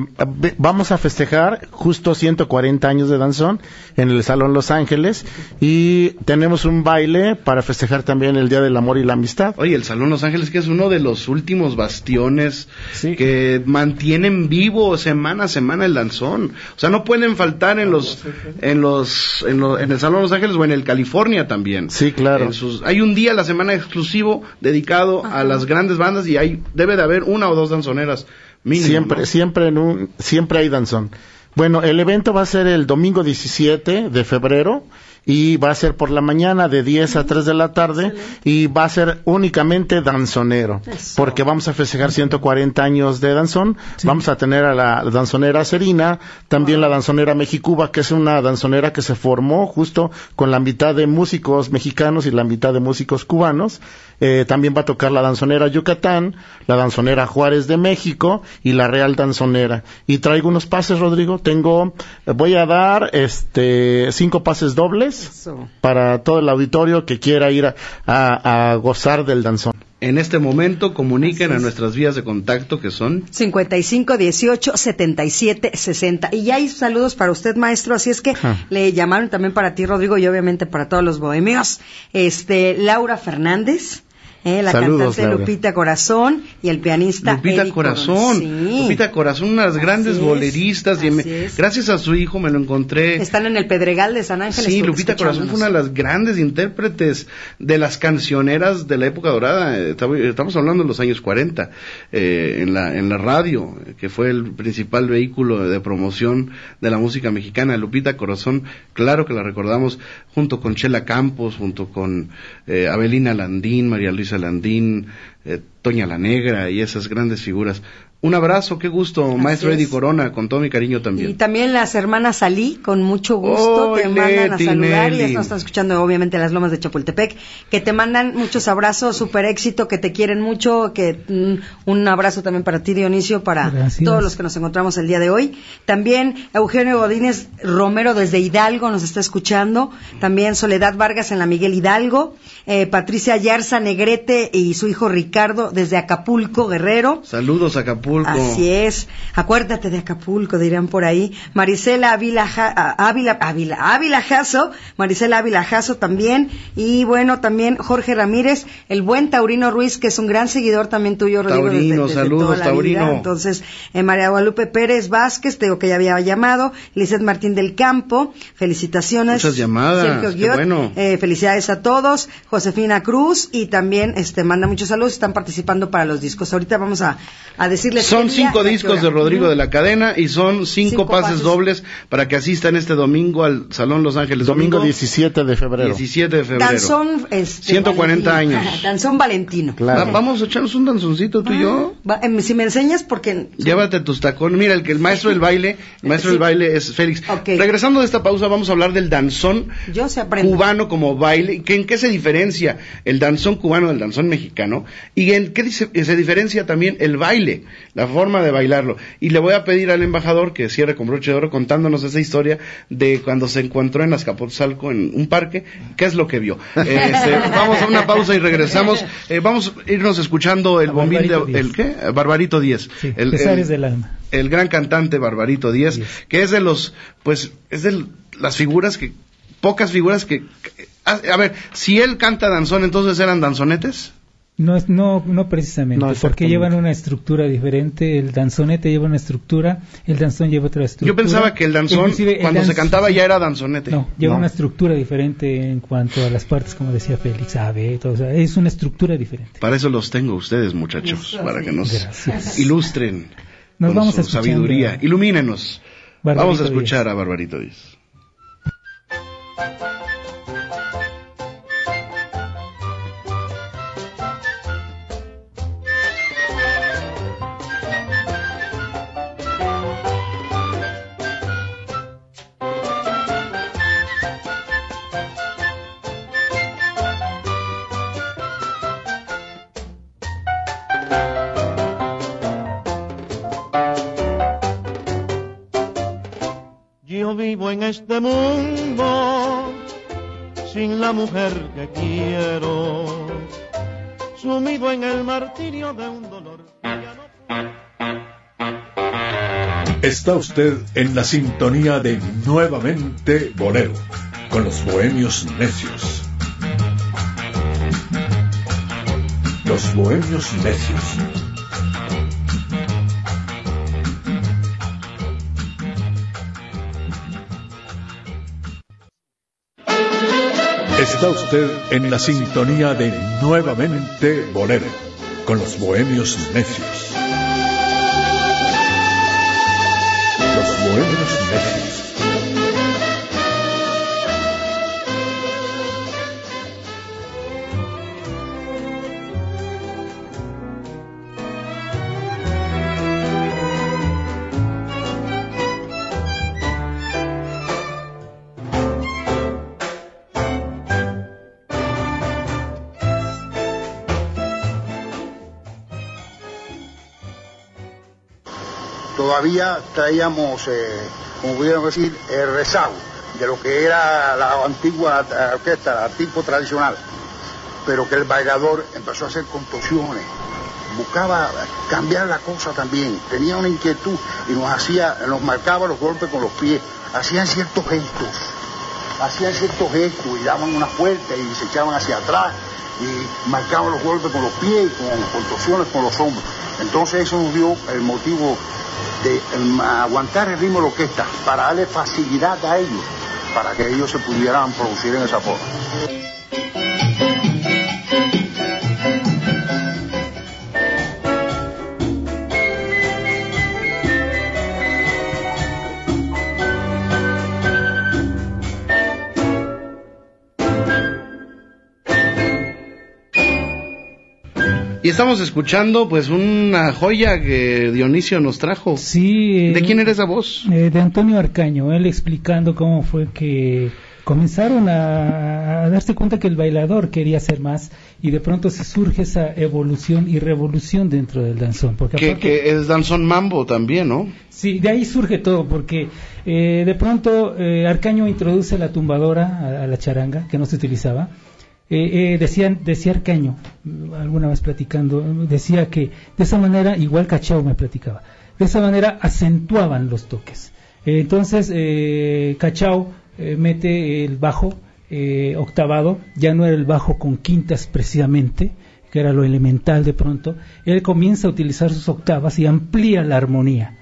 vamos a festejar justo 140 años de danzón en el Salón Los Ángeles y tenemos un baile para festejar también el Día del Amor y la Amistad. Oye, el Salón Los Ángeles que es uno de los últimos bastiones que mantienen vivo semana a semana el danzón. O sea, no pueden faltar en los en los en, el Salón Los Ángeles o en el California también. Sí, claro. hay un día a la semana exclusivo dedicado a las grandes bandas y hay debe de haber una o dos danzoneras siempre, siempre, en un, siempre hay danzón. Bueno, el evento va a ser el domingo 17 de febrero y va a ser por la mañana de 10 a 3 de la tarde y va a ser únicamente danzonero porque vamos a festejar 140 años de danzón. Vamos a tener a la danzonera Serina también la danzonera Mexicuba que es una danzonera que se formó justo con la mitad de músicos mexicanos y la mitad de músicos cubanos eh, también va a tocar la danzonera Yucatán, la danzonera Juárez de México y la Real Danzonera. Y traigo unos pases, Rodrigo. Tengo, voy a dar este cinco pases dobles para todo el auditorio que quiera ir a, gozar del danzón. En este momento comuniquen a nuestras vías de contacto que son 55 18 77 60. Y ya hay saludos para usted, maestro, así es que le llamaron también para ti, Rodrigo, y obviamente para todos los bohemios. Este, Laura Fernández, ¿eh? la cantante Lupita Corazón y el pianista Lupita Corazón. Lupita Corazón, unas grandes boleristas. Y gracias a su hijo me lo encontré. Están en el Pedregal de San Ángel. Sí, Lupita Corazón fue una de las grandes intérpretes de las cancioneras de la época dorada. Estamos hablando de los años 40 eh, en, la, en la radio, que fue el principal vehículo de promoción de la música mexicana. Lupita Corazón, claro que la recordamos junto con Chela Campos, junto con eh, Abelina Landín, María Luisa Landín, eh, Toña la Negra y esas grandes figuras. Un abrazo, qué gusto, maestro Eddie Corona, con todo mi cariño también. Y también las hermanas Salí, con mucho gusto, te mandan a saludar y nos están escuchando obviamente las lomas de Chapultepec, que te mandan muchos abrazos, super éxito, que te quieren mucho, que mm, un abrazo también para ti Dionisio, para todos los que nos encontramos el día de hoy. También Eugenio Godínez Romero desde Hidalgo nos está escuchando, también Soledad Vargas en la Miguel Hidalgo, eh, Patricia Yarza Negrete y su hijo Ricardo desde Acapulco, Guerrero. Saludos Acapulco. Así es. Acuérdate de Acapulco, dirán por ahí. Marisela Ávila, Ávila, Ávila, Ávila Jasso, Marisela Ávila Jasso también. Y bueno, también Jorge Ramírez, el buen Taurino Ruiz, que es un gran seguidor también tuyo, Rodrigo. Taurino, saludos, Taurino. Entonces, eh, María Guadalupe Pérez Vázquez, tengo que ya había llamado. Lizeth Martín del Campo, felicitaciones. Muchas llamadas, bueno. Eh, felicidades a todos. Josefina Cruz, y también este manda muchos saludos, están participando para los discos. Ahorita vamos a, a decirle son cinco discos de Rodrigo de la Cadena y son cinco, pases, dobles para que asistan este domingo al Salón Los Ángeles. Domingo, 17 de febrero. 17 de febrero. Danzón, este, 140 años. Danzón Valentino. vamos a echarnos un danzoncito tú y yo. Em, si me enseñas, porque... Llévate tus tacones. Mira, el que el maestro del baile, el maestro del baile es Félix. Regresando de esta pausa, vamos a hablar del danzón cubano como baile. ¿En qué se diferencia el danzón cubano del danzón mexicano? ¿Y en qué se diferencia también el baile? La forma de bailarlo. Y le voy a pedir al embajador que cierre con broche de oro contándonos esa historia de cuando se encontró en Azcapotzalco en un parque, qué es lo que vio. Este, vamos a una pausa y regresamos. Eh, vamos a irnos escuchando el bombín de, el qué? Barbarito 10. el, del alma. El gran cantante Barbarito 10, que es de los, pues, es de las figuras que, pocas figuras que, a ver, si él canta danzón, entonces eran danzonetes. No, no, no precisamente, porque llevan una estructura diferente. El danzonete lleva una estructura, el danzón lleva otra estructura. Yo pensaba que el danzón, cuando se cantaba, ya era danzonete. No, lleva una estructura diferente en cuanto a las partes, como decía Félix, A, B, todo, es una estructura diferente. Para eso los tengo ustedes, muchachos, para que nos ilustren nos con vamos a sabiduría. Ilumínenos. vamos a escuchar a Barbarito Díaz. En este mundo sin la mujer que quiero, sumido en el martirio de un dolor. Está usted en la sintonía de Nuevamente Bolero, con los bohemios necios. Los bohemios necios. Está usted en la sintonía de Nuevamente Bolero, con los bohemios necios. Traíamos, eh, como pudiéramos decir, el rezago de lo que era la antigua orquesta, el tipo tradicional, pero que el bailador empezó a hacer contorsiones, buscaba cambiar la cosa también, tenía una inquietud y nos hacía, nos marcaba los golpes con los pies, hacían ciertos gestos, hacían ciertos gestos y daban una fuerza y se echaban hacia atrás y marcaban los golpes con los pies y con contorsiones con los hombros. Entonces eso nos dio el motivo de aguantar el ritmo de la orquesta para darle facilidad a ellos, para que ellos se pudieran producir en esa forma. Y estamos escuchando pues una joya que Dionisio nos trajo. Sí. ¿De quién era esa voz? Eh, de Antonio Arcaño, él explicando cómo fue que comenzaron a, darse cuenta que el bailador quería hacer más y de pronto se surge esa evolución y revolución dentro del danzón. Porque que, es danzón mambo también, ¿no? Sí, de ahí surge todo, porque eh, de pronto eh, Arcaño introduce la tumbadora a la charanga, que no se utilizaba, eh, eh, decían, decía Arcaño, alguna vez platicando, decía que de esa manera, igual Cachao me platicaba, de esa manera acentuaban los toques. Eh, entonces, eh, Cachao mete el bajo octavado, ya no era el bajo con quintas precisamente, que era lo elemental de pronto, él comienza a utilizar sus octavas y amplía la armonía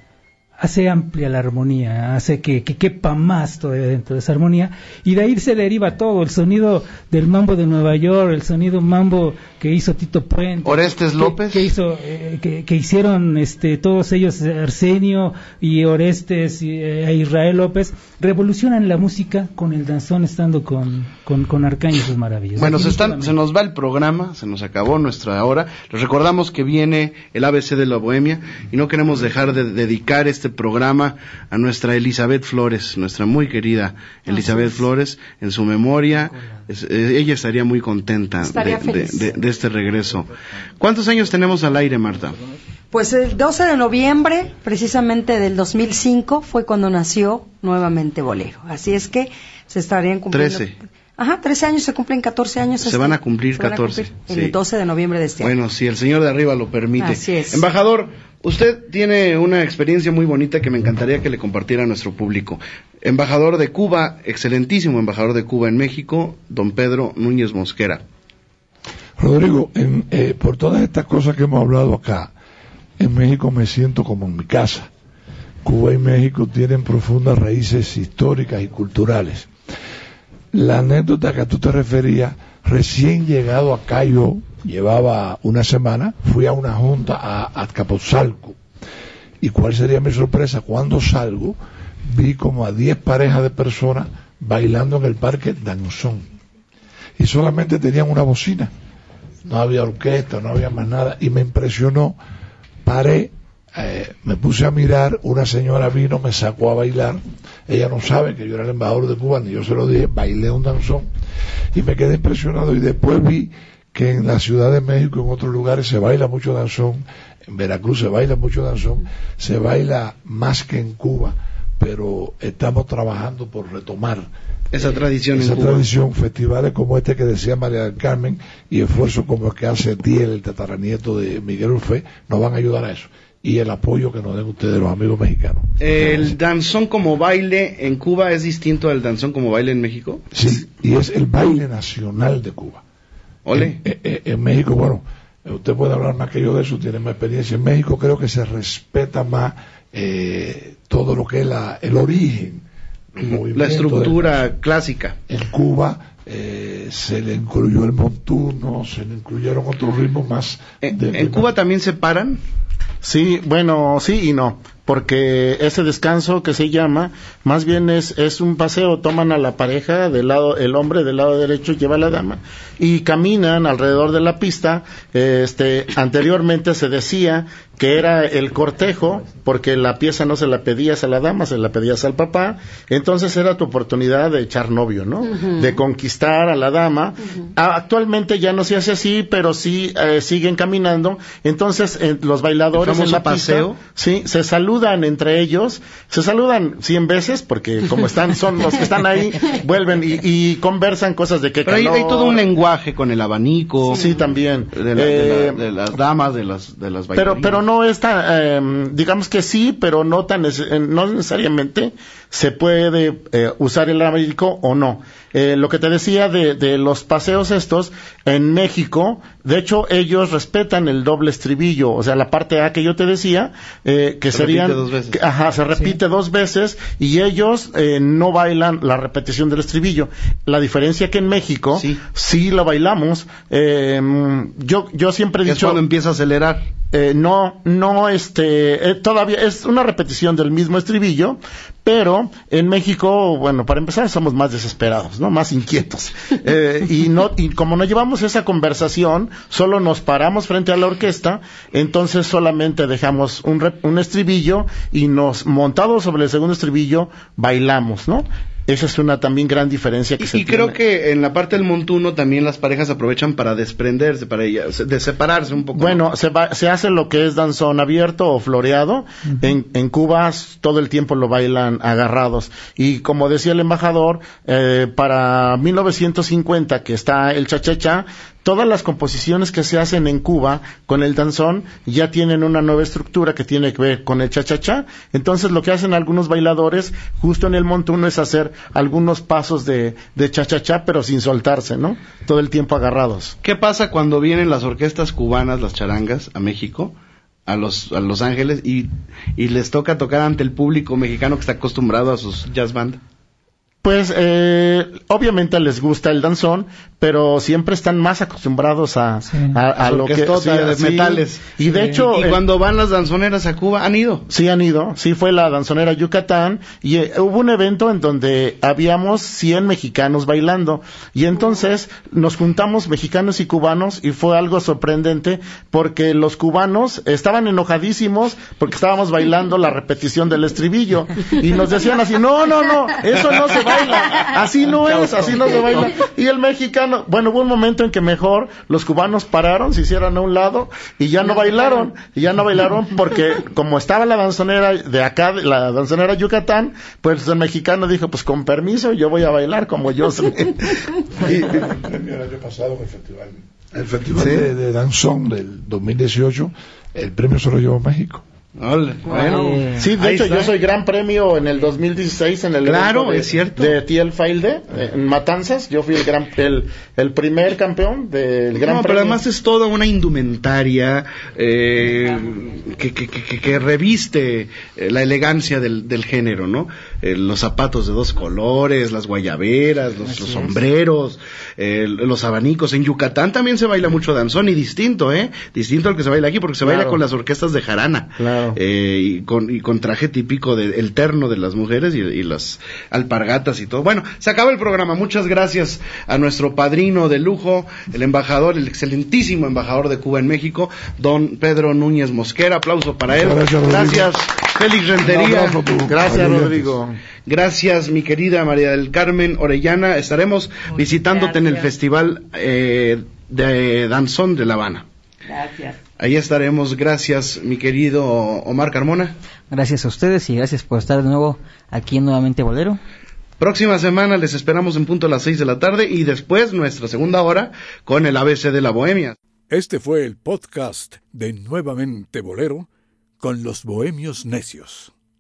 hace amplia la armonía, hace que, quepa más todavía dentro de esa armonía, y de ahí se deriva todo, el sonido del mambo de Nueva York, el sonido mambo que hizo Tito Puente. Orestes López. Que, hizo, eh, que, hicieron este, todos ellos, Arsenio y Orestes y eh, Israel López, revolucionan la música con el danzón estando con, con, con Arcaño y sus maravillas. Bueno, se, están, se nos va el programa, se nos acabó nuestra hora. Les recordamos que viene el ABC de la Bohemia y no queremos dejar de dedicar este programa a nuestra Elizabeth Flores, nuestra muy querida Elizabeth Flores, en su memoria. Eh, ella estaría muy contenta de, este regreso. ¿Cuántos años tenemos al aire, Marta? Pues el 12 de noviembre, precisamente del 2005, fue cuando nació nuevamente Bolero. Así es que se estarían cumpliendo. 13. Ajá, 13 años, se cumplen 14 años. Se van a cumplir 14. El 12 de noviembre de este año. Bueno, si el señor de arriba lo permite. Así es. Embajador, Usted tiene una experiencia muy bonita que me encantaría que le compartiera a nuestro público. Embajador de Cuba, excelentísimo embajador de Cuba en México, don Pedro Núñez Mosquera. Rodrigo, eh, por todas estas cosas que hemos hablado acá, en México me siento como en mi casa. Cuba y México tienen profundas raíces históricas y culturales. La anécdota que tú te referías, recién llegado acá yo, llevaba una semana, fui a una junta a Azcapotzalco. ¿Y cuál sería mi sorpresa? Cuando salgo, vi como a 10 parejas de personas bailando en el parque danzón. Y solamente tenían una bocina. No había orquesta, no había más nada. Y me impresionó. Paré, eh, me puse a mirar, una señora vino, me sacó a bailar. Ella no sabe que yo era el embajador de Cuba, ni yo se lo dije, bailé un danzón. Y me quedé impresionado. Y después vi que en la Ciudad de México y en otros lugares se baila mucho danzón, en Veracruz se baila mucho danzón, se baila más que en Cuba, pero estamos trabajando por retomar esa tradición esa en Cuba. tradición, festivales como este que decía María del Carmen y esfuerzos como el que hace Diel, el tataranieto de Miguel Urfe, nos van a ayudar a eso. Y el apoyo que nos den ustedes, los amigos mexicanos. ¿El danzón como baile en Cuba es distinto al danzón como baile en México? Sí, y es el baile nacional de Cuba. Ole. En, en- en México, bueno, usted puede hablar más que yo de eso, tiene más experiencia. En México creo que se respeta más eh, todo lo que es la, el origen. el La estructura clásica. en Cuba eh, se le incluyó el montuno, se le incluyeron otros ritmos más. ¿En, de- en Cuba también se paran? Sí, bueno, sí y no, porque ese descanso que se llama, más bien es, es un paseo, toman a la pareja del lado, el hombre del lado derecho lleva a la dama y caminan alrededor de la pista. Este, anteriormente se decía que era el cortejo, porque la pieza no se la pedías a la dama, se la pedías al papá, entonces era tu oportunidad de echar novio, ¿no? De conquistar a la dama. Actualmente ya no se hace así, pero sí eh, siguen caminando. Entonces eh, los bailadores ¿El en la famoso pista, paseo? sí, se saludan entre ellos, se saludan cien veces porque como están son los que están ahí vuelven y, y conversan cosas de qué Pero calor. hay todo un lenguaje con el abanico. Sí, también. De, la- de Eh, la- de las damas, de las, de las pero bailarinas. pero no es tan eh, digamos que sí pero no tan eh, no necesariamente se puede eh, usar el abanico o no. Eh, lo que te decía de, de los paseos estos en México de hecho ellos respetan el doble estribillo o sea la parte A que yo te decía eh, que Se serían repite dos veces. que- ajá se repite dos veces y ellos eh, no bailan la repetición del estribillo. La diferencia que en México sí, lo bailamos. Eh, yo yo siempre he Es dicho cuando empieza a acelerar. Eh, no, no, este, eh, todavía es una repetición del mismo estribillo, pero en México, bueno, para empezar somos más desesperados, ¿no? Más inquietos. Eh, y no, y como no llevamos esa conversación, solo nos paramos frente a la orquesta, entonces solamente dejamos un, un estribillo y nos, montados sobre el segundo estribillo, bailamos, ¿no? Esa es una también gran diferencia que se Y creo que en la parte del montuno también las parejas aprovechan para desprenderse, para ella- de separarse un poco. Bueno, se, va- se hace lo que es danzón abierto o floreado. en, en Cuba todo el tiempo lo bailan agarrados. Y como decía el embajador, eh, para 1950 que está el cha-cha-cha, todas las composiciones que se hacen en Cuba con el danzón ya tienen una nueva estructura que tiene que ver con el cha-cha-cha. Entonces lo que hacen algunos bailadores justo en el montuno es hacer algunos pasos de, cha-cha-cha pero sin soltarse, ¿no? Todo el tiempo agarrados. ¿Qué pasa cuando vienen las orquestas cubanas, las charangas, a México, a los, a Los Ángeles, y, y les toca tocar ante el público mexicano que está acostumbrado a sus jazz band? Pues eh, obviamente les gusta el danzón, pero siempre están más acostumbrados a, a, a lo que Orquestota de sí, metales. Y de hecho, y eh, cuando van las danzoneras a Cuba, han ido. Sí, han ido. Sí, fue la danzonera Yucatán. Y eh, hubo un evento en donde habíamos 100 mexicanos bailando. Y entonces nos juntamos mexicanos y cubanos y fue algo sorprendente porque los cubanos estaban enojadísimos porque estábamos bailando la repetición del estribillo. Y nos decían así, no, no, no, eso no se baila. Así no es, así no se baila. Y el mexicano, bueno, hubo un momento en que mejor los cubanos pararon, se hicieron a un lado y ya no bailaron. Y ya no bailaron porque como estaba la danzonera de acá, de la danzonera Yucatán, pues el mexicano dijo, pues con permiso, yo voy a bailar como yo sé. Y el premio el año pasado en el festival, el festival Sí. de, de danzón del 2018, el premio se lo llevó México. Bueno, sí, de hecho está. yo soy gran premio en el 2016 en el Claro, de, es cierto. de TL Failde en Matanzas. Yo fui el gran el, el primer campeón del gran no, pero premio. además es toda una indumentaria eh, que, que, que, que reviste eh, la elegancia del, del género, ¿no? Eh, los zapatos de dos colores, las guayaberas, los, los sombreros, eh, los abanicos. En Yucatán también se baila mucho danzón y distinto, ¿eh? Distinto al que se baila aquí porque se baila Claro. con las orquestas de jarana. Eh, y, con, y con traje típico del terno de las mujeres y, y las alpargatas y todo. Bueno, se acaba el programa. Muchas gracias a nuestro padrino de lujo, el embajador, el excelentísimo embajador de Cuba en México, don Pedro Núñez Mosquera. Aplauso para él. Muchas gracias. Gracias, Félix Rentería. Gracias. Rodrigo. Gracias, mi querida María del Carmen Orellana. Estaremos visitándote en el. Festival eh, de Danzón de La Habana. Gracias. Ahí estaremos. Gracias, mi querido Omar Carmona. Gracias a ustedes y gracias por estar de nuevo aquí en Nuevamente Bolero. Próxima semana les esperamos en punto a las seis de la tarde y después nuestra segunda hora con el ABC de la Bohemia. Este fue el podcast de Nuevamente Bolero con los Bohemios Necios.